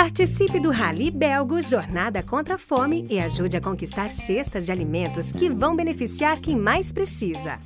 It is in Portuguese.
Participe do Rally Belgo Jornada contra a Fome e ajude a conquistar cestas de alimentos que vão beneficiar quem mais precisa.